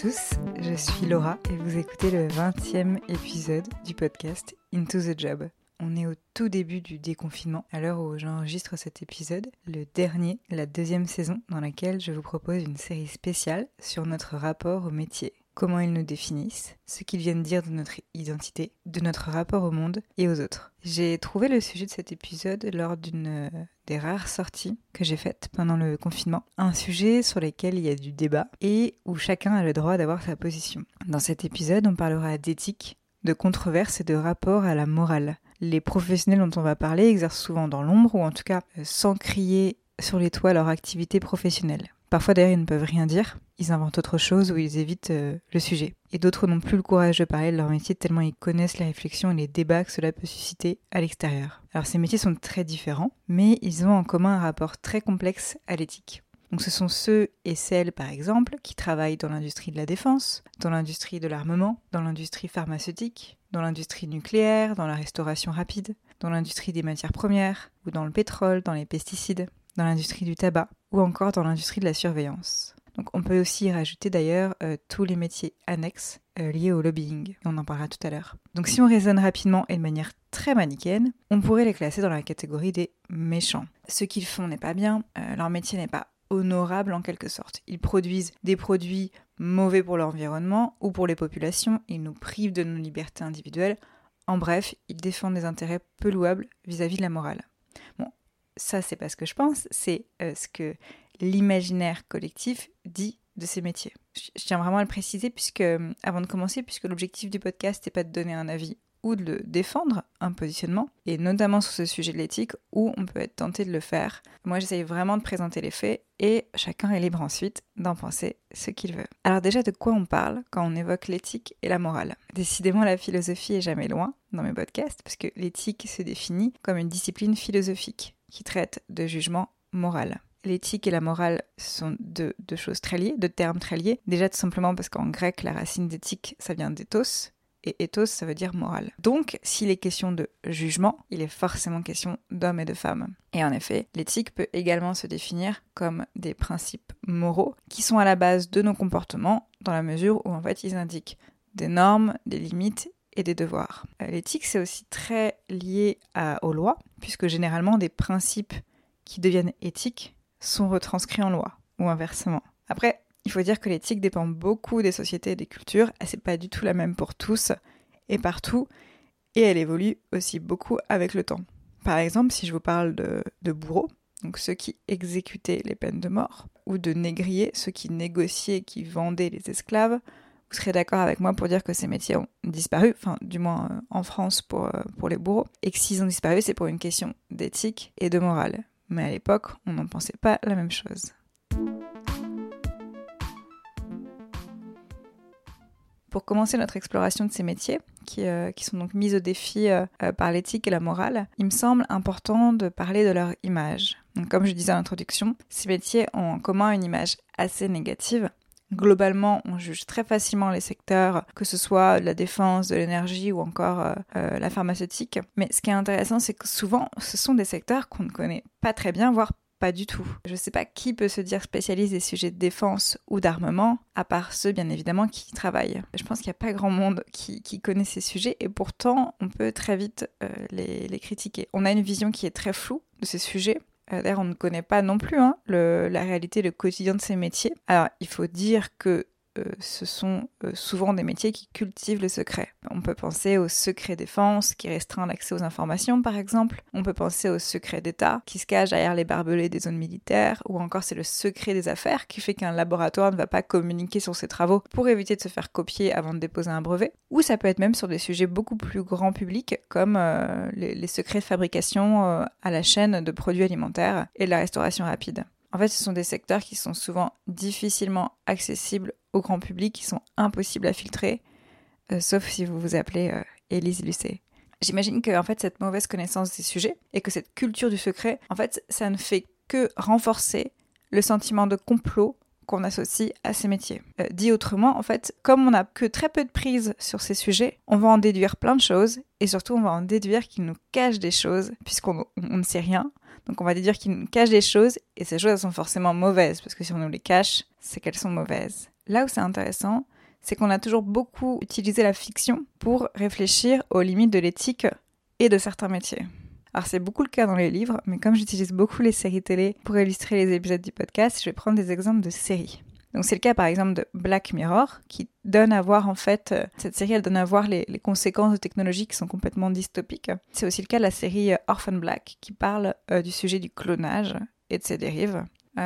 tous, je suis Laura et vous écoutez le 20e épisode du podcast Into the Job. On est au tout début du déconfinement, à l'heure où j'enregistre cet épisode, le dernier, la deuxième saison, dans laquelle je vous propose une série spéciale sur notre rapport au métier comment ils nous définissent, ce qu'ils viennent dire de notre identité, de notre rapport au monde et aux autres. J'ai trouvé le sujet de cet épisode lors d'une euh, des rares sorties que j'ai faites pendant le confinement, un sujet sur lequel il y a du débat et où chacun a le droit d'avoir sa position. Dans cet épisode, on parlera d'éthique, de controverses et de rapport à la morale. Les professionnels dont on va parler exercent souvent dans l'ombre ou en tout cas euh, sans crier sur les toits leur activité professionnelle. Parfois d'ailleurs ils ne peuvent rien dire, ils inventent autre chose ou ils évitent euh, le sujet. Et d'autres n'ont plus le courage de parler de leur métier tellement ils connaissent les réflexions et les débats que cela peut susciter à l'extérieur. Alors ces métiers sont très différents, mais ils ont en commun un rapport très complexe à l'éthique. Donc ce sont ceux et celles, par exemple, qui travaillent dans l'industrie de la défense, dans l'industrie de l'armement, dans l'industrie pharmaceutique, dans l'industrie nucléaire, dans la restauration rapide, dans l'industrie des matières premières, ou dans le pétrole, dans les pesticides, dans l'industrie du tabac, ou encore dans l'industrie de la surveillance. Donc on peut aussi rajouter d'ailleurs euh, tous les métiers annexes euh, liés au lobbying. On en parlera tout à l'heure. Donc si on raisonne rapidement et de manière très manichéenne, on pourrait les classer dans la catégorie des méchants. Ce qu'ils font n'est pas bien, euh, leur métier n'est pas honorable en quelque sorte. Ils produisent des produits mauvais pour l'environnement ou pour les populations, ils nous privent de nos libertés individuelles. En bref, ils défendent des intérêts peu louables vis-à-vis de la morale. Ça c'est pas ce que je pense, c'est ce que l'imaginaire collectif dit de ces métiers. Je tiens vraiment à le préciser puisque, avant de commencer, puisque l'objectif du podcast n'est pas de donner un avis ou de le défendre, un positionnement, et notamment sur ce sujet de l'éthique où on peut être tenté de le faire. Moi, j'essaye vraiment de présenter les faits et chacun est libre ensuite d'en penser ce qu'il veut. Alors déjà, de quoi on parle quand on évoque l'éthique et la morale? Décidément, la philosophie est jamais loin dans mes podcasts, parce que l'éthique se définit comme une discipline philosophique qui traite de jugement moral. L'éthique et la morale sont deux, choses très liées, deux termes très liés. Déjà tout simplement parce qu'en grec, la racine d'éthique, ça vient d'éthos, et ethos, ça veut dire morale. Donc, s'il est question de jugement, il est forcément question d'hommes et de femmes. Et en effet, l'éthique peut également se définir comme des principes moraux qui sont à la base de nos comportements, dans la mesure où en fait ils indiquent des normes, des limites et des devoirs. Euh, l'éthique, c'est aussi très lié aux lois, puisque généralement des principes qui deviennent éthiques sont retranscrits en loi, ou inversement. Après, il faut dire que l'éthique dépend beaucoup des sociétés et des cultures, c'est pas du tout la même pour tous et partout, et elle évolue aussi beaucoup avec le temps. Par exemple, si je vous parle de bourreaux, donc ceux qui exécutaient les peines de mort, ou de négriers, ceux qui négociaient, qui vendaient les esclaves, vous serez d'accord avec moi pour dire que ces métiers ont disparu, enfin du moins euh, en France pour, euh, pour les bourreaux, et que s'ils ont disparu, c'est pour une question d'éthique et de morale mais à l'époque, on n'en pensait pas la même chose. Pour commencer notre exploration de ces métiers, qui, euh, sont donc mis au défi par l'éthique et la morale, il me semble important de parler de leur image. comme je disais en introduction, ces métiers ont en commun une image assez négative, Globalement, on juge très facilement les secteurs, que ce soit la défense, de l'énergie ou encore euh, euh, la pharmaceutique. Mais ce qui est intéressant, c'est que souvent, ce sont des secteurs qu'on ne connaît pas très bien, voire pas du tout. Je ne sais pas qui peut se dire spécialiste des sujets de défense ou d'armement, à part ceux bien évidemment qui y travaillent. Je pense qu'il n'y a pas grand monde qui, connaît ces sujets et pourtant on peut très vite euh, les, critiquer. On a une vision qui est très floue de ces sujets d'ailleurs, on ne connaît pas non plus hein, la réalité, le quotidien de ces métiers. Alors, il faut dire que euh, ce sont euh, souvent des métiers qui cultivent le secret. On peut penser au secret défense qui restreint l'accès aux informations par exemple. On peut penser au secret d'État qui se cache derrière les barbelés des zones militaires. Ou encore c'est le secret des affaires qui fait qu'un laboratoire ne va pas communiquer sur ses travaux pour éviter de se faire copier avant de déposer un brevet. Ou ça peut être même sur des sujets beaucoup plus grand public comme euh, les, secrets de fabrication à la chaîne de produits alimentaires et de la restauration rapide. En fait, ce sont des secteurs qui sont souvent difficilement accessibles au grand public, qui sont impossibles à filtrer, euh, sauf si vous vous appelez euh, Élise Lucet. J'imagine que en fait cette mauvaise connaissance des sujets et que cette culture du secret, en fait, ça ne fait que renforcer le sentiment de complot qu'on associe à ces métiers. Euh, dit autrement, en fait, comme on n'a que très peu de prise sur ces sujets, on va en déduire plein de choses et surtout on va en déduire qu'ils nous cachent des choses puisqu'on ne sait rien donc on va déduire qu'ils nous cachent des choses et ces choses sont forcément mauvaises parce que si on nous les cache, c'est qu'elles sont mauvaises. Là où c'est intéressant, c'est qu'on a toujours beaucoup utilisé la fiction pour réfléchir aux limites de l'éthique et de certains métiers. Alors c'est beaucoup le cas dans les livres, mais comme j'utilise beaucoup les séries télé pour illustrer les épisodes du podcast, je vais prendre des exemples de séries. Donc c'est le cas par exemple de Black Mirror, qui donne à voir en fait, euh, cette série elle donne à voir les, conséquences de technologies qui sont complètement dystopiques. C'est aussi le cas de la série euh, Orphan Black, qui parle euh, du sujet du clonage et de ses dérives.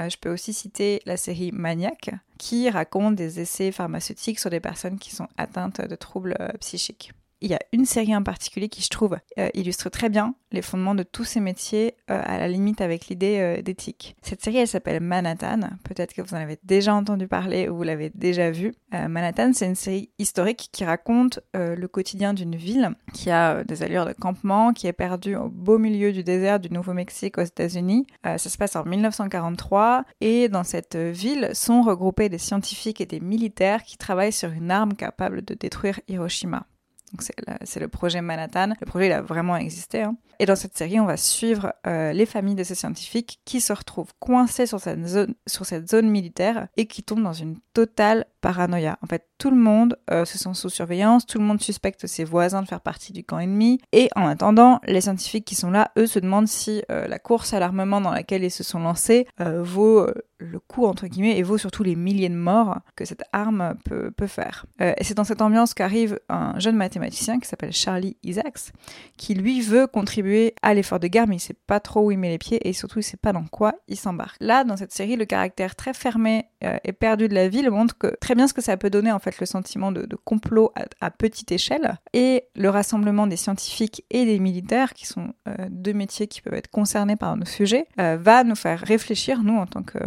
Je peux aussi citer la série Maniac, qui raconte des essais pharmaceutiques sur des personnes qui sont atteintes de troubles psychiques il y a une série en particulier qui, je trouve, euh, illustre très bien les fondements de tous ces métiers, euh, à la limite avec l'idée euh, d'éthique. Cette série, elle s'appelle Manhattan. Peut-être que vous en avez déjà entendu parler ou vous l'avez déjà vue. Manhattan, c'est une série historique qui raconte le quotidien d'une ville qui a des allures de campement, qui est perdue au beau milieu du désert du Nouveau-Mexique aux États-Unis. ça se passe en 1943 et dans cette ville sont regroupés des scientifiques et des militaires qui travaillent sur une arme capable de détruire Hiroshima. Donc c'est le, projet Manhattan. Le projet il a vraiment existé. Hein. Et dans cette série, on va suivre euh, les familles de ces scientifiques qui se retrouvent coincés sur cette zone, militaire et qui tombent dans une totale paranoïa. En fait, tout le monde euh, se sent sous surveillance, tout le monde suspecte ses voisins de faire partie du camp ennemi. Et en attendant, les scientifiques qui sont là, eux, se demandent si euh, la course à l'armement dans laquelle ils se sont lancés vaut le coup entre guillemets et vaut surtout les milliers de morts que cette arme peut faire. et c'est dans cette ambiance qu'arrive un jeune mathématicien qui s'appelle Charlie Isaacs, qui lui veut contribuer à l'effort de guerre, mais il sait pas trop où il met les pieds et surtout il sait pas dans quoi il s'embarque. Là, dans cette série, le caractère très fermé euh, et perdu de la ville montre que très bien ce que ça peut donner en fait le sentiment de, complot à, petite échelle et le rassemblement des scientifiques et des militaires, qui sont euh, deux métiers qui peuvent être concernés par nos sujets, euh, va nous faire réfléchir, nous en tant que,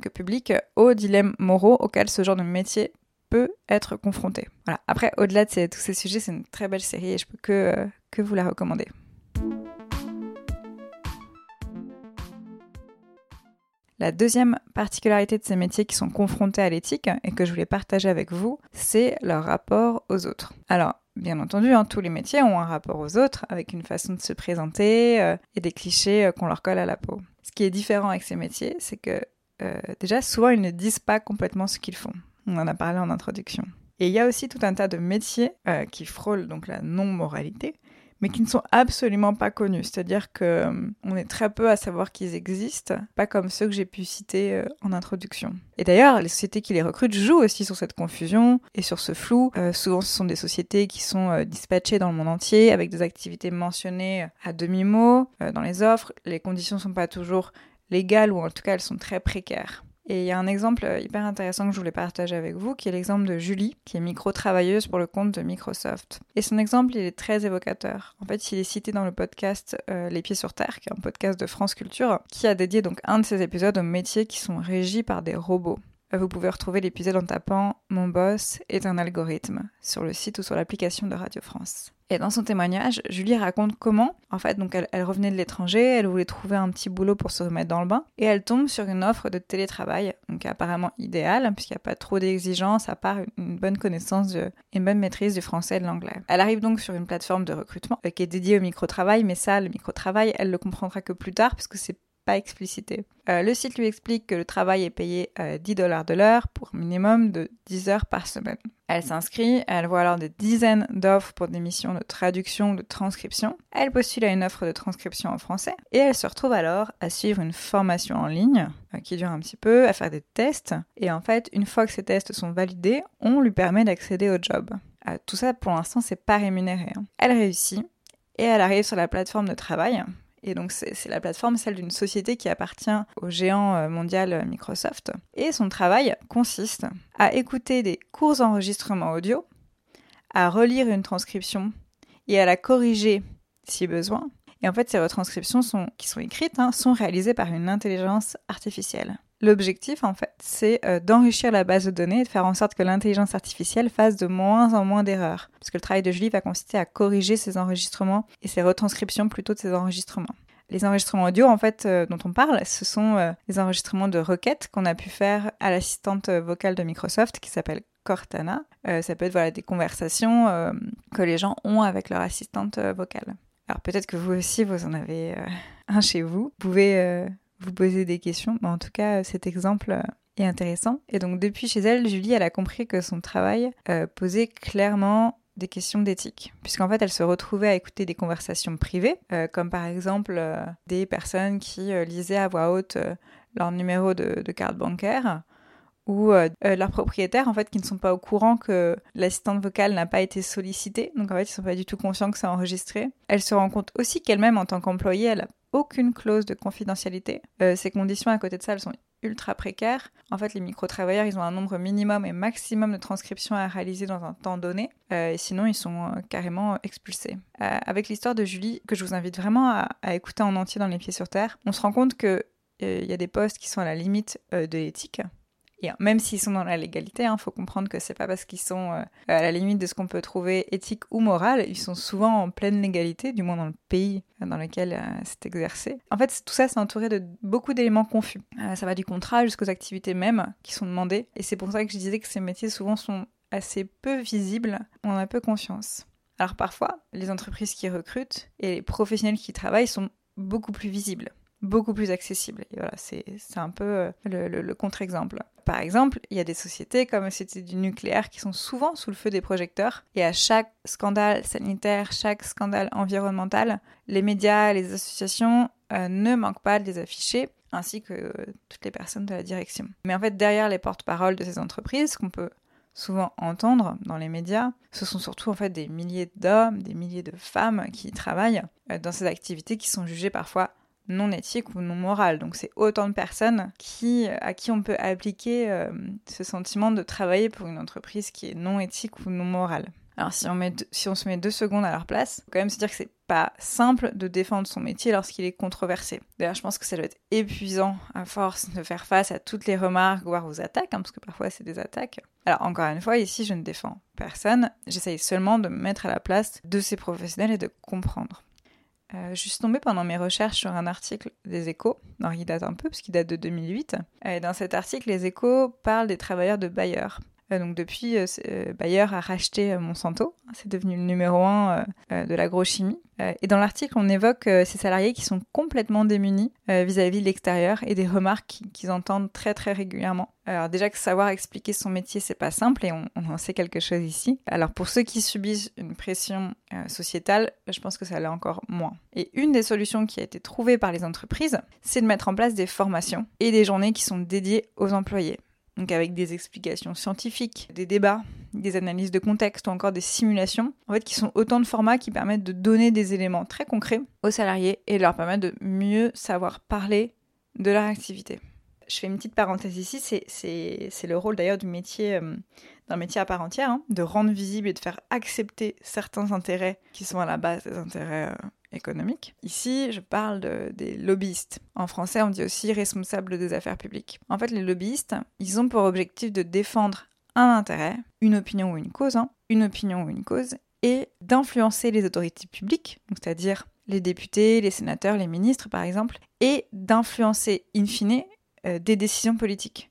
que public, aux dilemmes moraux auxquels ce genre de métier peut être confronté. Voilà. Après, au-delà de tous ces sujets, c'est une très belle série et je peux que, que vous la recommander. La deuxième particularité de ces métiers qui sont confrontés à l'éthique et que je voulais partager avec vous, c'est leur rapport aux autres. Alors, bien entendu, hein, tous les métiers ont un rapport aux autres avec une façon de se présenter euh, et des clichés euh, qu'on leur colle à la peau. Ce qui est différent avec ces métiers, c'est que euh, déjà, souvent, ils ne disent pas complètement ce qu'ils font. On en a parlé en introduction. Et il y a aussi tout un tas de métiers qui frôlent donc la non-moralité, mais qui ne sont absolument pas connus. C'est-à-dire que euh, on est très peu à savoir qu'ils existent, pas comme ceux que j'ai pu citer euh, en introduction. Et d'ailleurs, les sociétés qui les recrutent jouent aussi sur cette confusion et sur ce flou. Euh, souvent, ce sont des sociétés qui sont dispatchées dans le monde entier avec des activités mentionnées à demi-mot dans les offres. Les conditions ne sont pas toujours légales ou en tout cas elles sont très précaires. Et il y a un exemple hyper intéressant que je voulais partager avec vous, qui est l'exemple de Julie, qui est micro-travailleuse pour le compte de Microsoft. Et son exemple, il est très évocateur. En fait, il est cité dans le podcast euh, Les Pieds sur Terre, qui est un podcast de France Culture, qui a dédié donc un de ses épisodes aux métiers qui sont régis par des robots. Vous pouvez retrouver l'épisode en tapant Mon boss est un algorithme sur le site ou sur l'application de Radio France. Et dans son témoignage, Julie raconte comment, en fait, donc elle, revenait de l'étranger, elle voulait trouver un petit boulot pour se remettre dans le bain, et elle tombe sur une offre de télétravail, donc apparemment idéale, puisqu'il n'y a pas trop d'exigences, à part une bonne connaissance et une bonne maîtrise du français et de l'anglais. Elle arrive donc sur une plateforme de recrutement euh, qui est dédiée au micro-travail, mais ça, le micro-travail, elle le comprendra que plus tard, puisque c'est explicité. Euh, le site lui explique que le travail est payé 10 euh, dollars de l'heure pour minimum de 10 heures par semaine. Elle s'inscrit, elle voit alors des dizaines d'offres pour des missions de traduction, de transcription. Elle postule à une offre de transcription en français et elle se retrouve alors à suivre une formation en ligne euh, qui dure un petit peu, à faire des tests. Et en fait, une fois que ces tests sont validés, on lui permet d'accéder au job. tout ça, pour l'instant, c'est pas rémunéré. Hein. Elle réussit et elle arrive sur la plateforme de travail et donc, c'est la plateforme, celle d'une société qui appartient au géant euh, mondial euh, Microsoft. Et son travail consiste à écouter des courts enregistrements audio, à relire une transcription et à la corriger si besoin. Et en fait, ces retranscriptions qui sont écrites hein, sont réalisées par une intelligence artificielle. L'objectif, en fait, c'est euh, d'enrichir la base de données et de faire en sorte que l'intelligence artificielle fasse de moins en moins d'erreurs. Parce que le travail de Julie va consister à corriger ses enregistrements et ses retranscriptions plutôt de ses enregistrements. Les enregistrements audio, en fait, euh, dont on parle, ce sont euh, les enregistrements de requêtes qu'on a pu faire à l'assistante vocale de Microsoft qui s'appelle Cortana. ça peut être voilà, des conversations que les gens ont avec leur assistante vocale. Alors peut-être que vous aussi, vous en avez un chez vous. Vous pouvez vous poser des questions. Mais en tout cas, cet exemple euh, et intéressant. Et donc depuis chez elle, Julie, elle a compris que son travail euh, posait clairement des questions d'éthique, puisqu'en fait elle se retrouvait à écouter des conversations privées, euh, comme par exemple des personnes qui lisaient à voix haute leur numéro de, carte bancaire, ou leurs propriétaires en fait qui ne sont pas au courant que l'assistante vocale n'a pas été sollicitée, donc en fait ils sont pas du tout conscients que c'est enregistré. Elle se rend compte aussi qu'elle-même en tant qu'employée, elle aucune clause de confidentialité. ces conditions à côté de ça, elles sont ultra précaires. En fait, les micro-travailleurs, ils ont un nombre minimum et maximum de transcriptions à réaliser dans un temps donné, euh, et sinon ils sont euh, carrément expulsés. Euh, avec l'histoire de Julie, que je vous invite vraiment à, écouter en entier dans Les Pieds sur Terre, on se rend compte qu'il y a des postes qui sont à la limite de l'éthique, même s'ils sont dans la légalité, il hein, faut comprendre que c'est pas parce qu'ils sont euh, à la limite de ce qu'on peut trouver éthique ou moral, ils sont souvent en pleine légalité, du moins dans le pays dans lequel euh, c'est exercé. En fait, tout ça, c'est entouré de beaucoup d'éléments confus. Euh, ça va du contrat jusqu'aux activités mêmes qui sont demandées, et c'est pour ça que je disais que ces métiers souvent sont assez peu visibles, on en a peu conscience. Alors parfois, les entreprises qui recrutent et les professionnels qui travaillent sont beaucoup plus visibles beaucoup plus accessible. Voilà, c'est un peu euh, le, contre-exemple. Par exemple, il y a des sociétés comme c'était du nucléaire qui sont souvent sous le feu des projecteurs. Et à chaque scandale sanitaire, chaque scandale environnemental, les médias, les associations euh, ne manquent pas de les afficher, ainsi que euh, toutes les personnes de la direction. Mais en fait, derrière les porte-paroles de ces entreprises, qu'on peut souvent entendre dans les médias, ce sont surtout en fait des milliers d'hommes, des milliers de femmes qui travaillent dans ces activités qui sont jugées parfois non éthique ou non morale. Donc c'est autant de personnes qui, à qui on peut appliquer euh, ce sentiment de travailler pour une entreprise qui est non éthique ou non morale. Alors si on, met, si on se met deux secondes à leur place, faut quand même se dire que c'est pas simple de défendre son métier lorsqu'il est controversé. D'ailleurs, je pense que ça doit être épuisant à force de faire face à toutes les remarques, voire aux attaques, hein, parce que parfois c'est des attaques. Alors encore une fois, ici je ne défends personne, j'essaye seulement de me mettre à la place de ces professionnels et de comprendre. Euh, je suis tombée pendant mes recherches sur un article des échos, alors il date un peu parce qu'il date de 2008. Et dans cet article, les échos parlent des travailleurs de Bayer. Euh, donc depuis, euh, Bayer a racheté Monsanto, c'est devenu le numéro un de l'agrochimie. Euh, et dans l'article, on évoque euh, ces salariés qui sont complètement démunis euh, vis-à-vis de l'extérieur et des remarques qu'ils entendent très très régulièrement. Alors déjà que savoir expliquer son métier, c'est pas simple et on, en sait quelque chose ici. Alors pour ceux qui subissent une pression sociétale, je pense que ça l'est encore moins. Et une des solutions qui a été trouvée par les entreprises, c'est de mettre en place des formations et des journées qui sont dédiées aux employés donc avec des explications scientifiques, des débats, des analyses de contexte ou encore des simulations, en fait, qui sont autant de formats qui permettent de donner des éléments très concrets aux salariés et leur permettre de mieux savoir parler de leur activité. Je fais une petite parenthèse ici, c'est le rôle d'ailleurs du métier, euh, d'un métier à part entière, hein, de rendre visible et de faire accepter certains intérêts qui sont à la base des intérêts euh, économique. Ici, je parle des lobbyistes. En français, on dit aussi responsables des affaires publiques. En fait, les lobbyistes, ils ont pour objectif de défendre un intérêt, une opinion ou une cause, hein, une opinion ou une cause, et d'influencer les autorités publiques, c'est-à-dire les députés, les sénateurs, les ministres par exemple, et d'influencer in fine euh, des décisions politiques.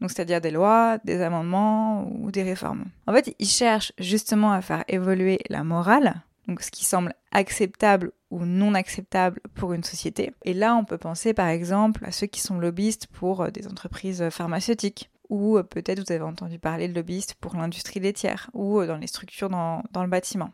Donc c'est-à-dire des lois, des amendements ou des réformes. En fait, ils cherchent justement à faire évoluer la morale, donc ce qui semble acceptable ou non acceptable pour une société. Et là, on peut penser par exemple à ceux qui sont lobbyistes pour euh, des entreprises pharmaceutiques, ou euh, peut-être vous avez entendu parler de lobbyistes pour l'industrie laitière, ou euh, dans les structures dans, dans le bâtiment.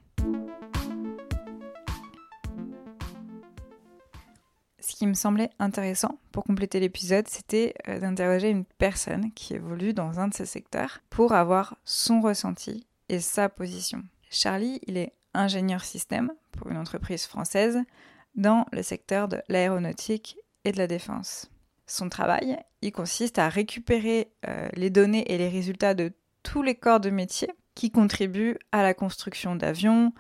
Ce qui me semblait intéressant pour compléter l'épisode, c'était d'interroger une personne qui évolue dans un de ces secteurs pour avoir son ressenti et sa position. Charlie, il est ingénieur système pour une entreprise française dans le secteur de l'aéronautique et de la défense. Son travail, il consiste à récupérer euh, les données et les résultats de tous les corps de métier qui contribuent à la construction d'avions,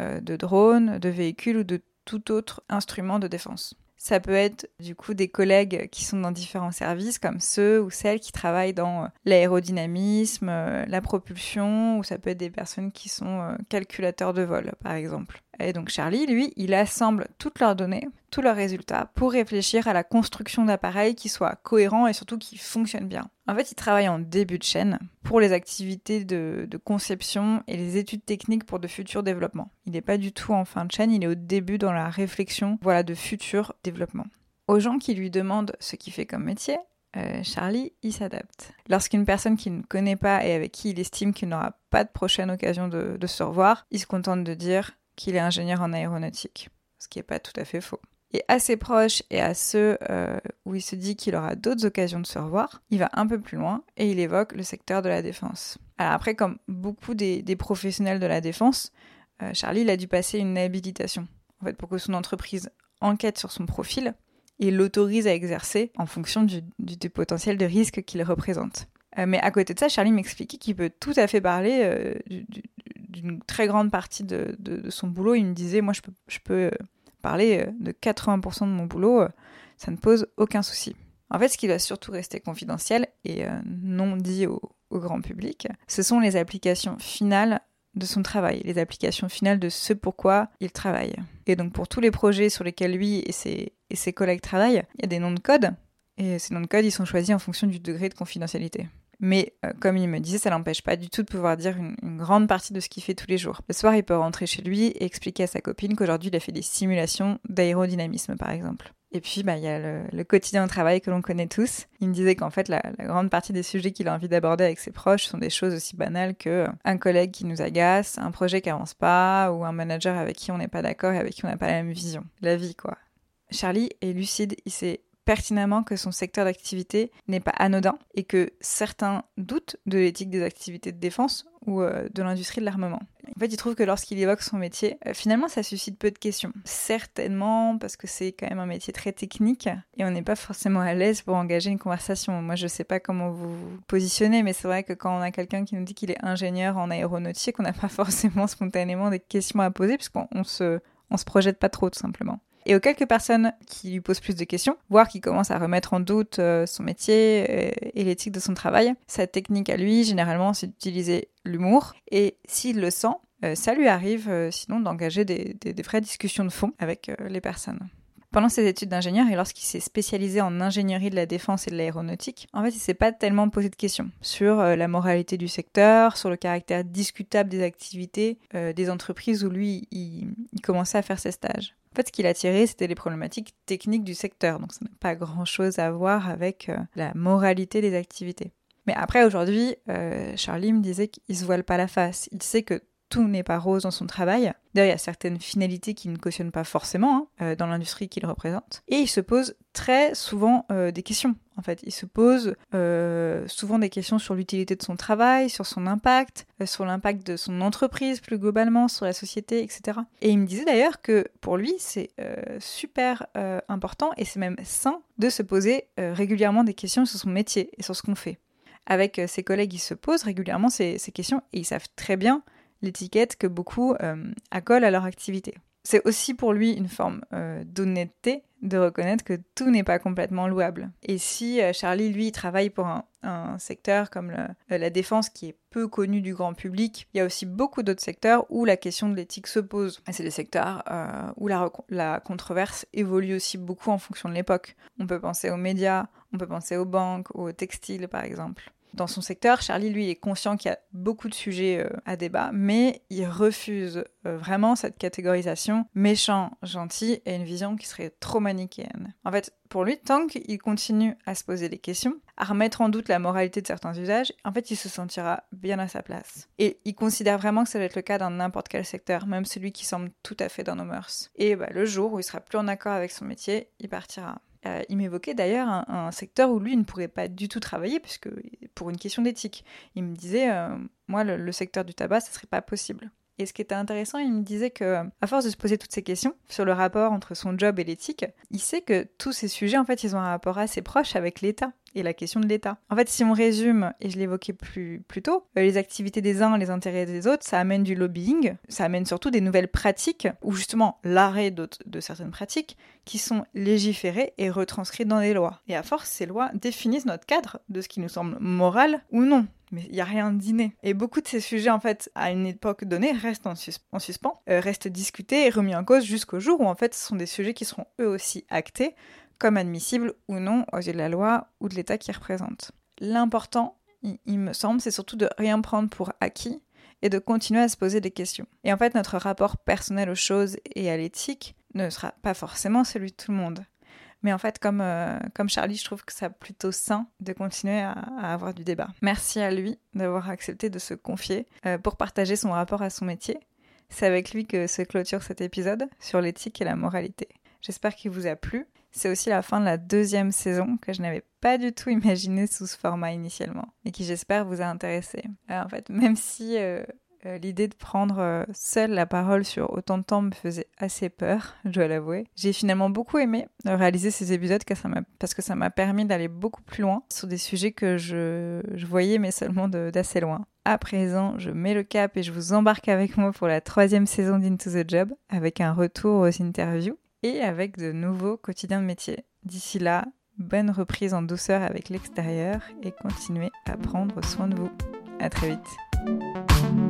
euh, de drones, de véhicules ou de tout autre instrument de défense. Ça peut être du coup des collègues qui sont dans différents services, comme ceux ou celles qui travaillent dans euh, l'aérodynamisme, euh, la propulsion, ou ça peut être des personnes qui sont euh, calculateurs de vol, par exemple. Et donc Charlie, lui, il assemble toutes leurs données, tous leurs résultats, pour réfléchir à la construction d'appareils qui soient cohérents et surtout qui fonctionnent bien. En fait, il travaille en début de chaîne pour les activités de, conception et les études techniques pour de futurs développements. Il n'est pas du tout en fin de chaîne, il est au début dans la réflexion voilà, de futurs développements. Aux gens qui lui demandent ce qu'il fait comme métier, euh, Charlie, il s'adapte. Lorsqu'une personne qu'il ne connaît pas et avec qui il estime qu'il n'aura pas de prochaine occasion de, se revoir, il se contente de dire qu'il est ingénieur en aéronautique, ce qui n'est pas tout à fait faux. Et à ses proches et à ceux euh, où il se dit qu'il aura d'autres occasions de se revoir, il va un peu plus loin et il évoque le secteur de la défense. Alors après, comme beaucoup des, professionnels de la défense, euh, Charlie a dû passer une habilitation, en fait, pour que son entreprise enquête sur son profil et l'autorise à exercer en fonction du, potentiel de risque qu'il représente. Euh, mais à côté de ça, Charlie m'expliquait qu'il peut tout à fait parler euh, d'une très grande partie de, son boulot. Il me disait, moi, je peux, euh, parler de 80% de mon boulot, ça ne pose aucun souci. En fait, ce qui doit surtout rester confidentiel et non dit au, au grand public, ce sont les applications finales de son travail, les applications finales de ce pourquoi il travaille. Et donc pour tous les projets sur lesquels lui et ses, et ses collègues travaillent, il y a des noms de code, et ces noms de code, ils sont choisis en fonction du degré de confidentialité. Mais euh, comme il me disait, ça n'empêche pas du tout de pouvoir dire une, grande partie de ce qu'il fait tous les jours. Le soir, il peut rentrer chez lui et expliquer à sa copine qu'aujourd'hui, il a fait des simulations d'aérodynamisme, par exemple. Et puis, bah, il y a le, quotidien au travail que l'on connaît tous. Il me disait qu'en fait, la, grande partie des sujets qu'il a envie d'aborder avec ses proches sont des choses aussi banales que un collègue qui nous agace, un projet qui avance pas, ou un manager avec qui on n'est pas d'accord et avec qui on n'a pas la même vision. La vie, quoi. Charlie est lucide, il sait pertinemment que son secteur d'activité n'est pas anodin et que certains doutent de l'éthique des activités de défense ou euh, de l'industrie de l'armement. En fait, il trouve que lorsqu'il évoque son métier, euh, finalement, ça suscite peu de questions. Certainement parce que c'est quand même un métier très technique et on n'est pas forcément à l'aise pour engager une conversation. Moi, je sais pas comment vous vous positionnez, mais c'est vrai que quand on a quelqu'un qui nous dit qu'il est ingénieur en aéronautique, on n'a pas forcément spontanément des questions à poser puisqu'on se, se projette pas trop, tout simplement et aux quelques personnes qui lui posent plus de questions, voire qui commencent à remettre en doute euh, son métier euh, et l'éthique de son travail, sa technique à lui, généralement, c'est d'utiliser l'humour. Et s'il le sent, euh, ça lui arrive sinon d'engager des, vraies discussions de fond avec les personnes. Pendant ses études d'ingénieur et lorsqu'il s'est spécialisé en ingénierie de la défense et de l'aéronautique, en fait, il s'est pas tellement posé de questions sur la moralité du secteur, sur le caractère discutable des activités des entreprises où lui, il commençait à faire ses stages. En fait, ce qui l'a tiré, c'était les problématiques techniques du secteur, donc ça n'a pas grand-chose à voir avec euh, la moralité des activités. Mais après, aujourd'hui, euh, Charlie me disait qu'il se voile pas la face. Il sait que tout n'est pas rose dans son travail. D'ailleurs, il y a certaines finalités qu'il ne cautionne pas forcément hein, euh, dans l'industrie qu'il représente. Et il se pose très souvent euh, des questions. En fait, il se pose euh, souvent des questions sur l'utilité de son travail, sur son impact, sur l'impact de son entreprise plus globalement, sur la société, etc. Et il me disait d'ailleurs que pour lui, c'est super important et c'est même sain de se poser régulièrement des questions sur son métier et sur ce qu'on fait. Avec ses collègues, il se pose régulièrement ces questions et ils savent très bien l'étiquette que beaucoup euh, accolent à leur activité. C'est aussi pour lui une forme euh, d'honnêteté de reconnaître que tout n'est pas complètement louable. Et si euh, Charlie, lui, travaille pour un, secteur comme la défense qui est peu connu du grand public, il y a aussi beaucoup d'autres secteurs où la question de l'éthique se pose. C'est des secteurs où la, la controverse évolue aussi beaucoup en fonction de l'époque. On peut penser aux médias, on peut penser aux banques, aux textiles par exemple dans son secteur, Charlie, lui, est conscient qu'il y a beaucoup de sujets euh, à débat, mais il refuse euh, vraiment cette catégorisation méchant, gentil et une vision qui serait trop manichéenne. En fait, pour lui, tant qu'il continue à se poser des questions, à remettre en doute la moralité de certains usages, en fait, il se sentira bien à sa place. Et il considère vraiment que ça va être le cas dans n'importe quel secteur, même celui qui semble tout à fait dans nos mœurs. Et bah, le jour où il sera plus en accord avec son métier, il partira. Euh, il m'évoquait d'ailleurs un, secteur où lui ne pourrait pas du tout travailler, puisque pour une question d'éthique. Il me disait, euh, moi, le, secteur du tabac, ce serait pas possible. Et ce qui était intéressant, il me disait que, à force de se poser toutes ces questions sur le rapport entre son job et l'éthique, il sait que tous ces sujets, en fait, ils ont un rapport assez proche avec l'État et la question de l'État. En fait, si on résume, et je l'évoquais plus, tôt, euh, les activités des uns, les intérêts des autres, ça amène du lobbying, ça amène surtout des nouvelles pratiques, ou justement l'arrêt de certaines pratiques, qui sont légiférées et retranscrites dans des lois. Et à force, ces lois définissent notre cadre de ce qui nous semble moral ou non. Mais il n'y a rien d'inné. Et beaucoup de ces sujets, en fait, à une époque donnée, restent en, suspens, euh, restent discutés et remis en cause jusqu'au jour où, en fait, ce sont des sujets qui seront eux aussi actés comme admissible ou non aux yeux de la loi ou de l'État qui représente. L'important, il, me semble, c'est surtout de rien prendre pour acquis et de continuer à se poser des questions. Et en fait, notre rapport personnel aux choses et à l'éthique ne sera pas forcément celui de tout le monde. Mais en fait, comme, euh, Charlie, je trouve que c'est plutôt sain de continuer à, avoir du débat. Merci à lui d'avoir accepté de se confier euh, pour partager son rapport à son métier. C'est avec lui que se clôture cet épisode sur l'éthique et la moralité. J'espère qu'il vous a plu. C'est aussi la fin de la deuxième saison que je n'avais pas du tout imaginé sous ce format initialement et qui j'espère vous a intéressé. Euh, en fait, même si euh, euh, l'idée de prendre seule la parole sur autant de temps me faisait assez peur, je dois l'avouer, j'ai finalement beaucoup aimé réaliser ces épisodes parce que ça m'a permis d'aller beaucoup plus loin sur des sujets que je, je voyais mais seulement d'assez loin. À présent, je mets le cap et je vous embarque avec moi pour la troisième saison d'Into the Job avec un retour aux interviews et avec de nouveaux quotidiens de métier. D'ici là, bonne reprise en douceur avec l'extérieur et continuez à prendre soin de vous. À très vite.